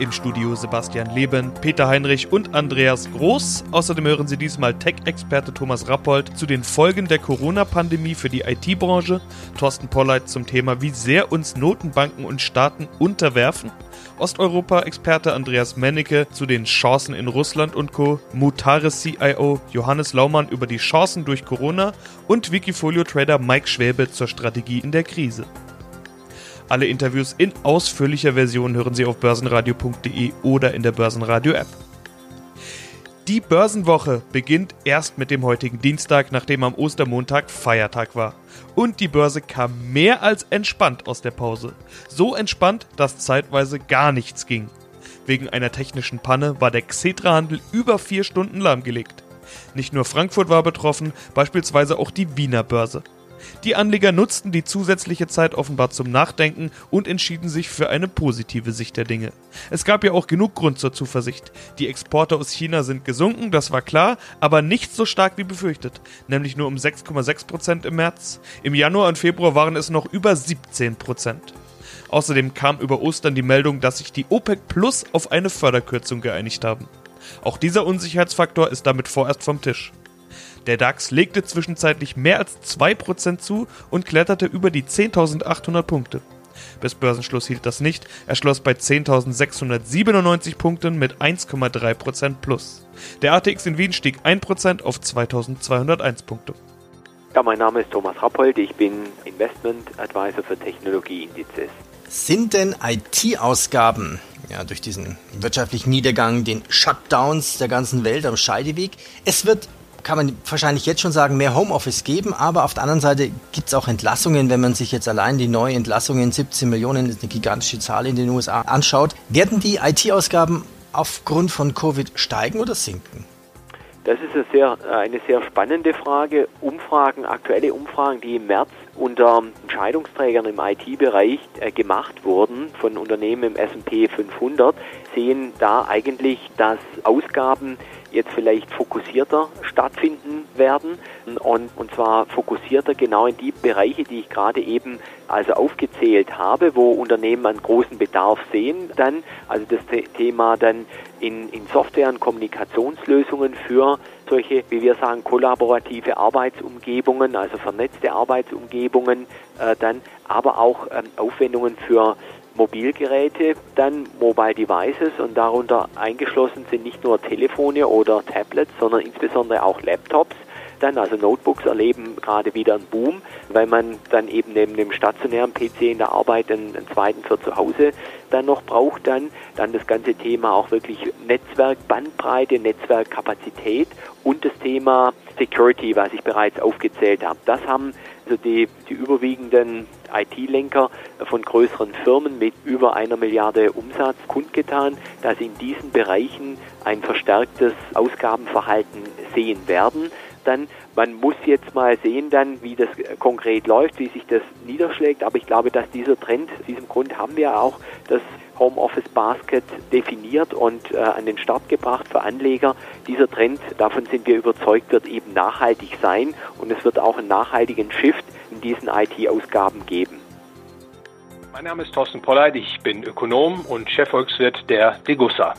Im Studio Sebastian Leben, Peter Heinrich und Andreas Groß. Außerdem hören Sie diesmal Tech-Experte Thomas Rappold zu den Folgen der Corona-Pandemie für die IT-Branche, Thorsten Polleit zum Thema, wie sehr uns Notenbanken und Staaten unterwerfen, Osteuropa-Experte Andreas Mennecke zu den Chancen in Russland und Co., Mutares CIO Johannes Laumann über die Chancen durch Corona und Wikifolio-Trader Mike Schwäbe zur Strategie in der Krise. Alle Interviews in ausführlicher Version hören Sie auf börsenradio.de oder in der Börsenradio-App. Die Börsenwoche beginnt erst mit dem heutigen Dienstag, nachdem am Ostermontag Feiertag war. Und die Börse kam mehr als entspannt aus der Pause. So entspannt, dass zeitweise gar nichts ging. Wegen einer technischen Panne war der Xetra-Handel über vier Stunden lahmgelegt. Nicht nur Frankfurt war betroffen, beispielsweise auch die Wiener Börse. Die Anleger nutzten die zusätzliche Zeit offenbar zum Nachdenken und entschieden sich für eine positive Sicht der Dinge. Es gab ja auch genug Grund zur Zuversicht. Die Exporte aus China sind gesunken, das war klar, aber nicht so stark wie befürchtet, nämlich nur um 6,6% im März. Im Januar und Februar waren es noch über 17%. Außerdem kam über Ostern die Meldung, dass sich die OPEC Plus auf eine Förderkürzung geeinigt haben. Auch dieser Unsicherheitsfaktor ist damit vorerst vom Tisch. Der DAX legte zwischenzeitlich mehr als 2% zu und kletterte über die 10.800 Punkte. Bis Börsenschluss hielt das nicht. Er schloss bei 10.697 Punkten mit 1,3% plus. Der ATX in Wien stieg 1% auf 2.201 Punkte. Ja, mein Name ist Thomas Rappold. Ich bin Investment Advisor für Technologieindizes. Sind denn IT-Ausgaben ja, durch diesen wirtschaftlichen Niedergang, den Shutdowns der ganzen Welt am Scheideweg. Es wird kann man wahrscheinlich jetzt schon sagen, mehr Homeoffice geben, aber auf der anderen Seite gibt es auch Entlassungen, wenn man sich jetzt allein die neue Entlassungen, 17 Millionen, ist eine gigantische Zahl in den USA, anschaut. Werden die IT-Ausgaben aufgrund von Covid steigen oder sinken? Das ist eine sehr, eine sehr spannende Frage. Umfragen, aktuelle Umfragen, die im März unter Entscheidungsträgern im IT-Bereich äh, gemacht wurden von Unternehmen im S&P 500, sehen da eigentlich, dass Ausgaben jetzt vielleicht fokussierter stattfinden werden. Und, und zwar fokussierter genau in die Bereiche, die ich gerade eben also aufgezählt habe, wo Unternehmen einen großen Bedarf sehen, dann also das Thema dann in, in Software- und Kommunikationslösungen für solche, wie wir sagen, kollaborative Arbeitsumgebungen, also vernetzte Arbeitsumgebungen, äh, dann aber auch ähm, Aufwendungen für Mobilgeräte, dann Mobile Devices und darunter eingeschlossen sind nicht nur Telefone oder Tablets, sondern insbesondere auch Laptops. Dann also Notebooks erleben gerade wieder einen Boom, weil man dann eben neben dem stationären PC in der Arbeit einen, einen zweiten für zu Hause dann noch braucht. Dann, dann das ganze Thema auch wirklich Netzwerk, Bandbreite, Netzwerkkapazität und das Thema Security, was ich bereits aufgezählt habe. Das haben also die, die überwiegenden IT-Lenker von größeren Firmen mit über einer Milliarde Umsatz kundgetan, dass sie in diesen Bereichen ein verstärktes Ausgabenverhalten sehen werden. Dann, man muss jetzt mal sehen dann, wie das konkret läuft, wie sich das niederschlägt. Aber ich glaube, dass dieser Trend, aus diesem Grund haben wir auch das Homeoffice Basket definiert und äh, an den Start gebracht für Anleger. Dieser Trend, davon sind wir überzeugt, wird eben nachhaltig sein und es wird auch einen nachhaltigen Shift in diesen IT-Ausgaben geben. Mein Name ist Thorsten Polleit, ich bin Ökonom und Chefvolkswirt der Degussa.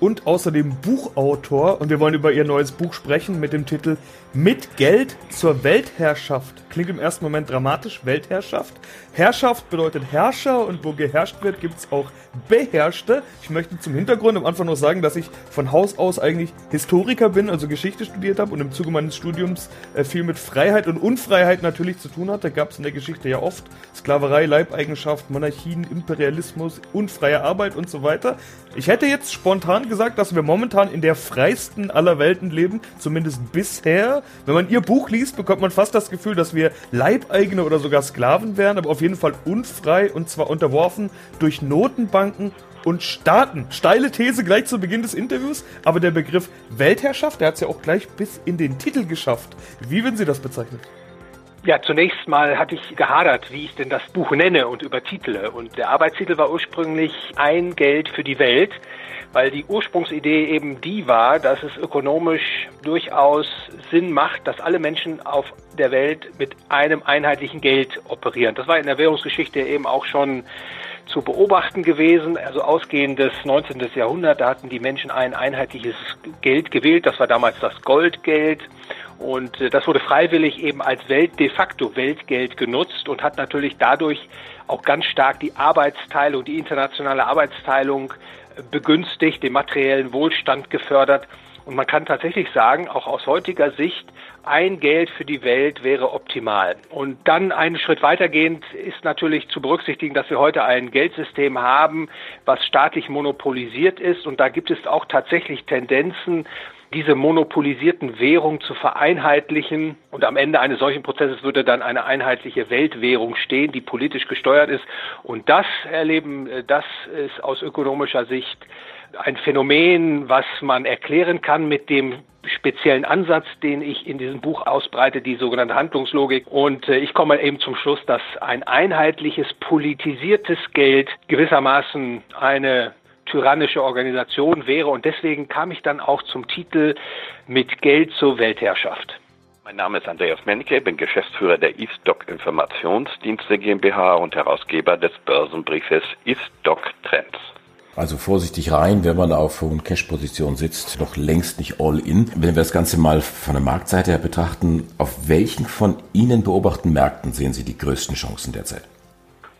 Und außerdem Buchautor und wir wollen über ihr neues Buch sprechen mit dem Titel Mit Geld zur Weltherrschaft. Klingt im ersten Moment dramatisch, Weltherrschaft. Herrschaft bedeutet Herrscher und wo geherrscht wird, gibt es auch Beherrschte. Ich möchte zum Hintergrund am Anfang noch sagen, dass ich von Haus aus eigentlich Historiker bin, also Geschichte studiert habe und im Zuge meines Studiums äh, viel mit Freiheit und Unfreiheit natürlich zu tun hatte. Gab es in der Geschichte ja oft. Sklaverei, Leibeigenschaft, Monarchien, Imperialismus, unfreie Arbeit und so weiter. Ich hätte jetzt spontan gesagt, dass wir momentan in der freisten aller Welten leben, zumindest bisher. Wenn man ihr Buch liest, bekommt man fast das Gefühl, dass wir Leibeigene oder sogar Sklaven wären, aber auf jeden Fall unfrei und zwar unterworfen durch Notenbanken und Staaten. Steile These gleich zu Beginn des Interviews, aber der Begriff Weltherrschaft, der hat es ja auch gleich bis in den Titel geschafft. Wie würden Sie das bezeichnen? Ja, zunächst mal hatte ich gehadert, wie ich denn das Buch nenne und übertitle. Und der Arbeitstitel war ursprünglich Ein Geld für die Welt weil die Ursprungsidee eben die war, dass es ökonomisch durchaus Sinn macht, dass alle Menschen auf der Welt mit einem einheitlichen Geld operieren. Das war in der Währungsgeschichte eben auch schon zu beobachten gewesen. Also ausgehend des 19. Jahrhunderts, da hatten die Menschen ein einheitliches Geld gewählt. Das war damals das Goldgeld. Und äh, das wurde freiwillig eben als Welt, de facto Weltgeld genutzt und hat natürlich dadurch auch ganz stark die Arbeitsteilung, die internationale Arbeitsteilung begünstigt, den materiellen Wohlstand gefördert. Und man kann tatsächlich sagen, auch aus heutiger Sicht, ein Geld für die Welt wäre optimal. Und dann einen Schritt weitergehend ist natürlich zu berücksichtigen, dass wir heute ein Geldsystem haben, was staatlich monopolisiert ist. Und da gibt es auch tatsächlich Tendenzen, diese monopolisierten Währungen zu vereinheitlichen. Und am Ende eines solchen Prozesses würde dann eine einheitliche Weltwährung stehen, die politisch gesteuert ist. Und das erleben, das ist aus ökonomischer Sicht ein Phänomen, was man erklären kann mit dem speziellen Ansatz, den ich in diesem Buch ausbreite, die sogenannte Handlungslogik. Und äh, ich komme eben zum Schluss, dass ein einheitliches, politisiertes Geld gewissermaßen eine tyrannische Organisation wäre. Und deswegen kam ich dann auch zum Titel Mit Geld zur Weltherrschaft. Mein Name ist Andreas Mennke, bin Geschäftsführer der Eastdoc Informationsdienste GmbH und Herausgeber des Börsenbriefes Eastdoc Trends. Also vorsichtig rein, wenn man auf hohen Cash-Positionen sitzt, noch längst nicht all in. Wenn wir das Ganze mal von der Marktseite her betrachten, auf welchen von Ihnen beobachten Märkten sehen Sie die größten Chancen derzeit?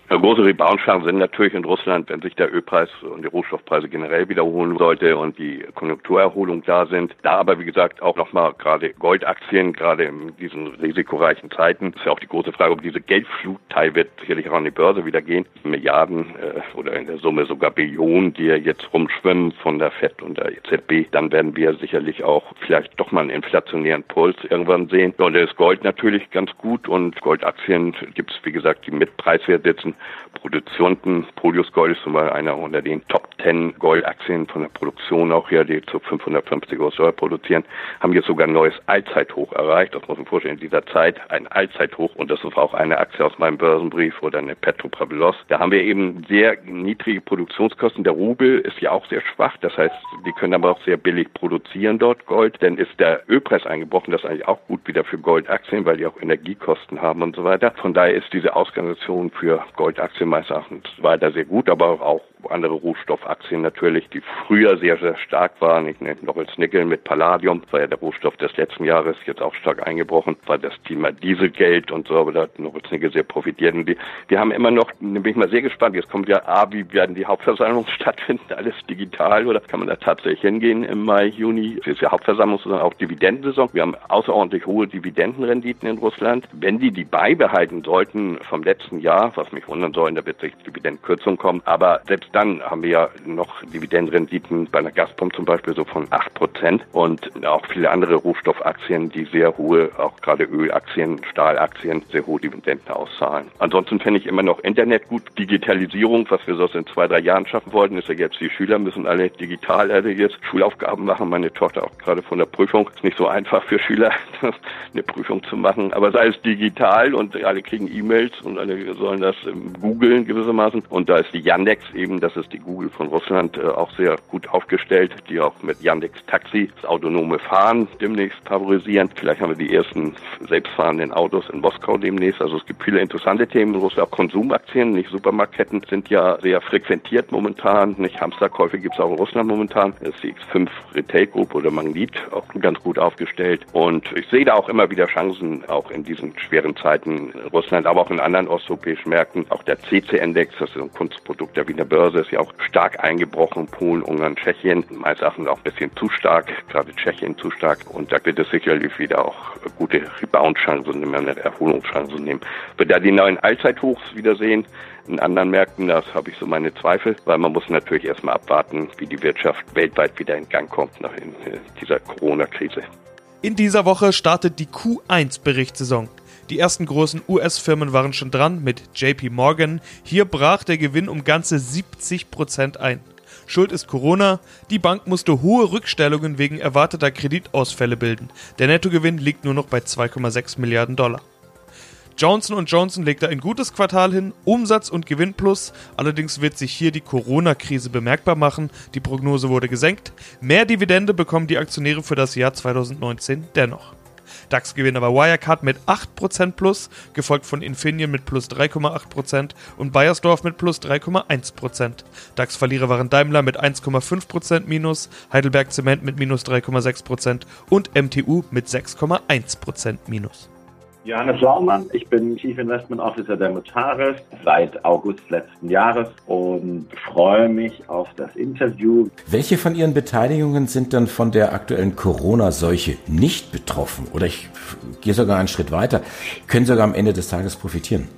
Große Rebound-Chancen sind natürlich in Russland, wenn sich der Ölpreis und die Rohstoffpreise generell wiederholen sollte und die Konjunkturerholung da sind. Da aber, wie gesagt, auch nochmal gerade Goldaktien, gerade in diesen risikoreichen Zeiten, ist ja auch die große Frage, ob diese Geldflutteil wird sicherlich auch an die Börse wieder gehen. Milliarden äh, oder in der Summe sogar Billionen, die ja jetzt rumschwimmen von der FED und der EZB. Dann werden wir sicherlich auch vielleicht doch mal einen inflationären Puls irgendwann sehen. Und da ist Gold natürlich ganz gut und Goldaktien gibt es, wie gesagt, die mit Preiswert sitzen Produzenten. Polius Gold ist zum Beispiel einer unter den Top 10 Goldaktien von der Produktion auch hier, die zu 550 US-Dollar produzieren, haben jetzt sogar ein neues Allzeithoch erreicht. Das muss man vorstellen, in dieser Zeit ein Allzeithoch. Und das ist auch eine Aktie aus meinem Börsenbrief oder eine Petroprabelos. Da haben wir eben sehr niedrige Produktionskosten. Der Rubel ist ja auch sehr schwach. Das heißt, die können aber auch sehr billig produzieren dort Gold. Denn ist der Ölpreis eingebrochen, das ist eigentlich auch gut wieder für Goldaktien, weil die auch Energiekosten haben und so weiter. Von daher ist diese Ausgangssituation für Goldaktien meines Erachtens weiter sehr gut, aber auch andere Rohstoffaktien natürlich, die früher sehr, sehr stark waren. Ich nenne noch als Nickel mit Palladium, war ja der Rohstoff des letzten Jahres jetzt auch stark eingebrochen, war das Thema Dieselgeld und so, aber da hat noch Nickel sehr profitiert. Und die, wir haben immer noch, da bin ich mal sehr gespannt, jetzt kommt ja A, wie werden die Hauptversammlungen stattfinden, alles digital oder kann man da tatsächlich hingehen im Mai, Juni? Es ist ja Hauptversammlung, sondern auch Dividendensaison. Wir haben außerordentlich hohe Dividendenrenditen in Russland. Wenn die die beibehalten sollten vom letzten Jahr, was mich wundern soll, da wird sich Dividendenkürzung kommen, aber selbst dann haben wir ja noch Dividendenrenditen bei einer Gazprom zum Beispiel so von 8 Prozent und auch viele andere Rohstoffaktien, die sehr hohe, auch gerade Ölaktien, Stahlaktien, sehr hohe Dividenden auszahlen. Ansonsten fände ich immer noch Internet gut. Digitalisierung, was wir sonst in zwei, drei Jahren schaffen wollten, ist ja jetzt, die Schüler müssen alle digital alle jetzt Schulaufgaben machen. Meine Tochter auch gerade von der Prüfung. Ist nicht so einfach für Schüler, eine Prüfung zu machen, aber sei es digital und alle kriegen E-Mails und alle sollen das googeln gewissermaßen. Und da ist die Yandex eben das ist die Google von Russland, äh, auch sehr gut aufgestellt, die auch mit Yandex Taxi das autonome Fahren demnächst favorisieren. Vielleicht haben wir die ersten selbstfahrenden Autos in Moskau demnächst. Also es gibt viele interessante Themen in Russland. Auch Konsumaktien, nicht Supermarktketten, sind ja sehr frequentiert momentan. Nicht Hamsterkäufe gibt es auch in Russland momentan. Das ist die X5 Retail Group oder Magnit auch ganz gut aufgestellt. Und ich sehe da auch immer wieder Chancen, auch in diesen schweren Zeiten in Russland, aber auch in anderen osteuropäischen Märkten. Auch der CC-Index, das ist ein Kunstprodukt der Wiener Börse, Börse ist ja auch stark eingebrochen. Polen, Ungarn, Tschechien. Meines Erachtens auch ein bisschen zu stark, gerade Tschechien zu stark. Und da wird es sicherlich wieder auch gute Rebound-Chancen nehmen, eine Erholungschancen nehmen. Wir da die neuen Allzeithochs wiedersehen, in anderen Märkten, das habe ich so meine Zweifel, weil man muss natürlich erstmal abwarten, wie die Wirtschaft weltweit wieder in Gang kommt nach dieser Corona-Krise. In dieser Woche startet die Q1-Berichtssaison. Die ersten großen US-Firmen waren schon dran mit JP Morgan. Hier brach der Gewinn um ganze 70% ein. Schuld ist Corona. Die Bank musste hohe Rückstellungen wegen erwarteter Kreditausfälle bilden. Der Nettogewinn liegt nur noch bei 2,6 Milliarden Dollar. Johnson Johnson legte ein gutes Quartal hin, Umsatz und Gewinn plus. Allerdings wird sich hier die Corona-Krise bemerkbar machen. Die Prognose wurde gesenkt. Mehr Dividende bekommen die Aktionäre für das Jahr 2019 dennoch. DAX-Gewinner war Wirecard mit 8% plus, gefolgt von Infineon mit plus 3,8% und Bayersdorf mit plus 3,1%. DAX-Verlierer waren Daimler mit 1,5% minus, Heidelberg Zement mit minus 3,6% und MTU mit 6,1% minus. Johannes Laumann, ich bin Chief Investment Officer der Mutares seit August letzten Jahres und freue mich auf das Interview. Welche von Ihren Beteiligungen sind dann von der aktuellen Corona-Seuche nicht betroffen? Oder ich gehe sogar einen Schritt weiter, können sogar am Ende des Tages profitieren?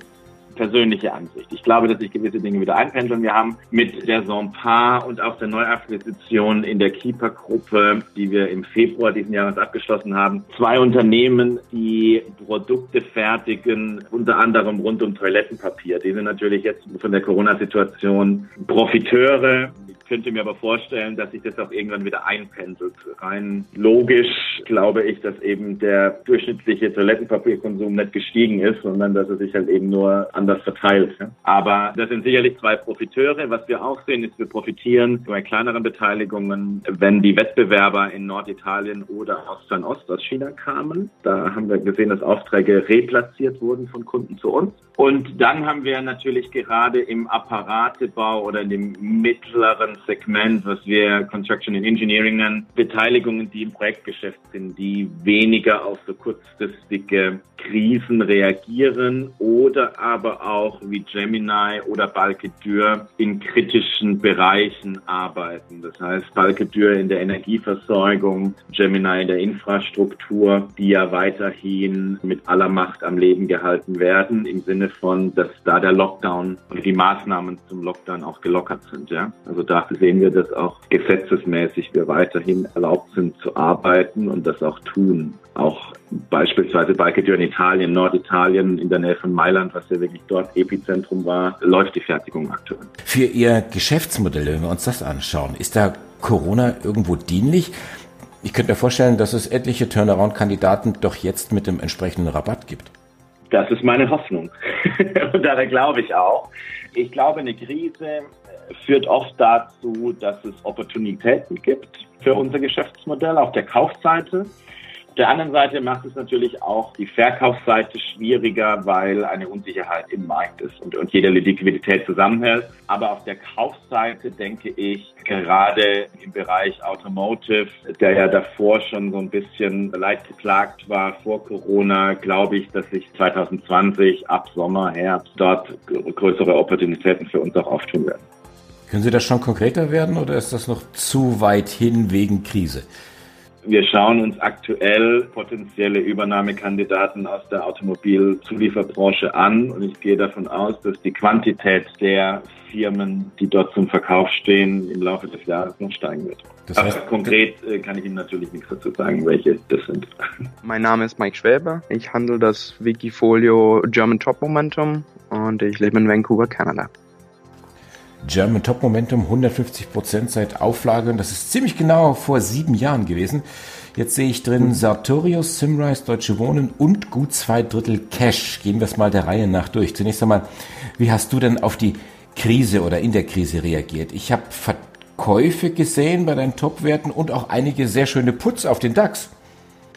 Persönliche Ansicht. Ich glaube, dass sich gewisse Dinge wieder einpendeln. Wir haben mit der Sonpar und auch der Neuakquisition in der Keeper-Gruppe, die wir im Februar diesen Jahres abgeschlossen haben, zwei Unternehmen, die Produkte fertigen, unter anderem rund um Toilettenpapier. Die sind natürlich jetzt von der Corona-Situation Profiteure könnte mir aber vorstellen, dass sich das auch irgendwann wieder einpendelt. Rein logisch glaube ich, dass eben der durchschnittliche Toilettenpapierkonsum nicht gestiegen ist, sondern dass er sich halt eben nur anders verteilt. Aber das sind sicherlich zwei Profiteure. Was wir auch sehen, ist, wir profitieren bei kleineren Beteiligungen, wenn die Wettbewerber in Norditalien oder aus Fernost, aus China kamen. Da haben wir gesehen, dass Aufträge replatziert wurden von Kunden zu uns. Und dann haben wir natürlich gerade im Apparatebau oder in dem mittleren Segment, was wir Construction and Engineering nennen, Beteiligungen, die im Projektgeschäft sind, die weniger auf so kurzfristige Krisen reagieren oder aber auch wie Gemini oder Balkedur in kritischen Bereichen arbeiten. Das heißt, Balkedur in der Energieversorgung, Gemini in der Infrastruktur, die ja weiterhin mit aller Macht am Leben gehalten werden, im Sinne von, dass da der Lockdown und die Maßnahmen zum Lockdown auch gelockert sind. Ja? Also da sehen wir, dass auch gesetzesmäßig wir weiterhin erlaubt sind zu arbeiten und das auch tun. Auch beispielsweise Balkedur in Italien, Norditalien in der Nähe von Mailand, was ja wirklich dort Epizentrum war, läuft die Fertigung aktuell. Für Ihr Geschäftsmodell, wenn wir uns das anschauen, ist da Corona irgendwo dienlich? Ich könnte mir vorstellen, dass es etliche Turnaround-Kandidaten doch jetzt mit dem entsprechenden Rabatt gibt. Das ist meine Hoffnung. Und daran glaube ich auch. Ich glaube, eine Krise führt oft dazu, dass es Opportunitäten gibt für unser Geschäftsmodell auf der Kaufseite. Auf der anderen Seite macht es natürlich auch die Verkaufsseite schwieriger, weil eine Unsicherheit im Markt ist und, und jede Liquidität zusammenhält. Aber auf der Kaufseite denke ich, gerade im Bereich Automotive, der ja davor schon so ein bisschen leicht geplagt war vor Corona, glaube ich, dass sich 2020 ab Sommer, Herbst dort größere Opportunitäten für uns auch auftun werden. Können Sie das schon konkreter werden oder ist das noch zu weit hin wegen Krise? Wir schauen uns aktuell potenzielle Übernahmekandidaten aus der Automobilzulieferbranche an und ich gehe davon aus, dass die Quantität der Firmen, die dort zum Verkauf stehen, im Laufe des Jahres noch steigen wird. Das heißt, Aber konkret äh, kann ich Ihnen natürlich nichts dazu sagen, welche das sind. Mein Name ist Mike Schwäber. Ich handle das Wikifolio German Top Momentum und ich lebe in Vancouver, Kanada. German Top Momentum 150% seit Auflage und das ist ziemlich genau vor sieben Jahren gewesen. Jetzt sehe ich drin Sartorius, Simrise, Deutsche Wohnen und gut zwei Drittel Cash. Gehen wir es mal der Reihe nach durch. Zunächst einmal, wie hast du denn auf die Krise oder in der Krise reagiert? Ich habe Verkäufe gesehen bei deinen Top-Werten und auch einige sehr schöne Putz auf den DAX.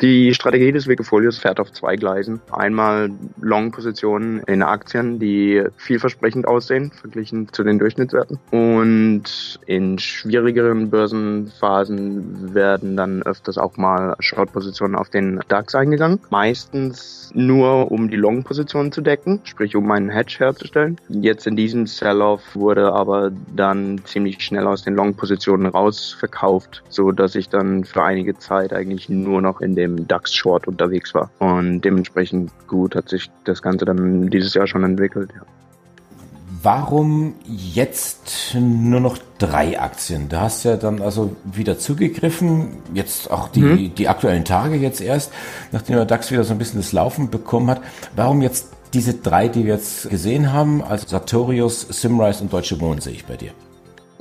Die Strategie des Wikifolios fährt auf zwei Gleisen. Einmal Long-Positionen in Aktien, die vielversprechend aussehen, verglichen zu den Durchschnittswerten. Und in schwierigeren Börsenphasen werden dann öfters auch mal Short-Positionen auf den DAX eingegangen. Meistens nur, um die Long-Positionen zu decken, sprich um einen Hedge herzustellen. Jetzt in diesem Sell-Off wurde aber dann ziemlich schnell aus den Long-Positionen rausverkauft, so dass ich dann für einige Zeit eigentlich nur noch in dem im DAX Short unterwegs war. Und dementsprechend gut hat sich das Ganze dann dieses Jahr schon entwickelt. Ja. Warum jetzt nur noch drei Aktien? Da hast du ja dann also wieder zugegriffen, jetzt auch die, mhm. die aktuellen Tage jetzt erst, nachdem der DAX wieder so ein bisschen das Laufen bekommen hat. Warum jetzt diese drei, die wir jetzt gesehen haben, also Sartorius, Simrise und Deutsche Wohnen sehe ich bei dir?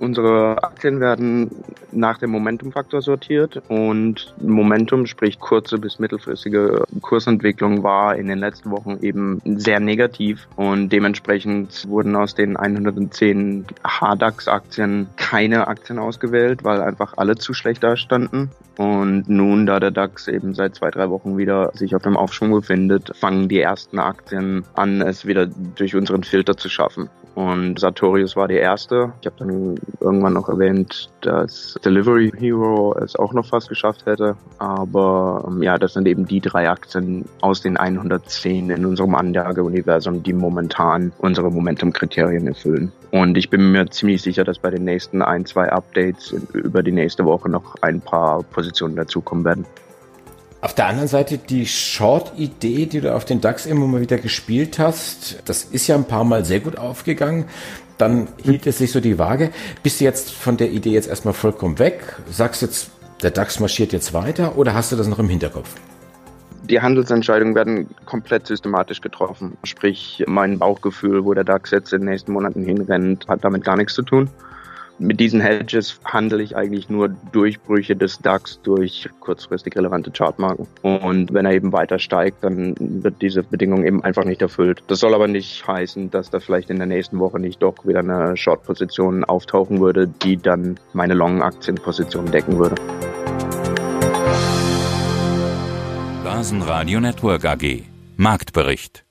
Unsere Aktien werden nach dem Momentumfaktor sortiert und Momentum, sprich kurze bis mittelfristige Kursentwicklung, war in den letzten Wochen eben sehr negativ und dementsprechend wurden aus den 110 HDAX-Aktien keine Aktien ausgewählt, weil einfach alle zu schlecht dastanden. Und nun, da der DAX eben seit zwei, drei Wochen wieder sich auf dem Aufschwung befindet, fangen die ersten Aktien an, es wieder durch unseren Filter zu schaffen. Und Sartorius war die erste. Ich habe dann irgendwann noch erwähnt, dass Delivery Hero es auch noch fast geschafft hätte. Aber ähm, ja, das sind eben die drei Aktien aus den 110 in unserem Anlageuniversum, die momentan unsere Momentum-Kriterien erfüllen. Und ich bin mir ziemlich sicher, dass bei den nächsten ein, zwei Updates über die nächste Woche noch ein paar Positionen dazukommen werden. Auf der anderen Seite die Short-Idee, die du auf den DAX immer mal wieder gespielt hast, das ist ja ein paar Mal sehr gut aufgegangen. Dann hielt es sich so die Waage. Bist du jetzt von der Idee jetzt erstmal vollkommen weg? Sagst jetzt, der DAX marschiert jetzt weiter oder hast du das noch im Hinterkopf? Die Handelsentscheidungen werden komplett systematisch getroffen. Sprich, mein Bauchgefühl, wo der DAX jetzt in den nächsten Monaten hinrennt, hat damit gar nichts zu tun. Mit diesen Hedges handle ich eigentlich nur Durchbrüche des DAX durch kurzfristig relevante Chartmarken. Und wenn er eben weiter steigt, dann wird diese Bedingung eben einfach nicht erfüllt. Das soll aber nicht heißen, dass da vielleicht in der nächsten Woche nicht doch wieder eine Short-Position auftauchen würde, die dann meine Long-Aktienposition decken würde. Börsenradio Network AG Marktbericht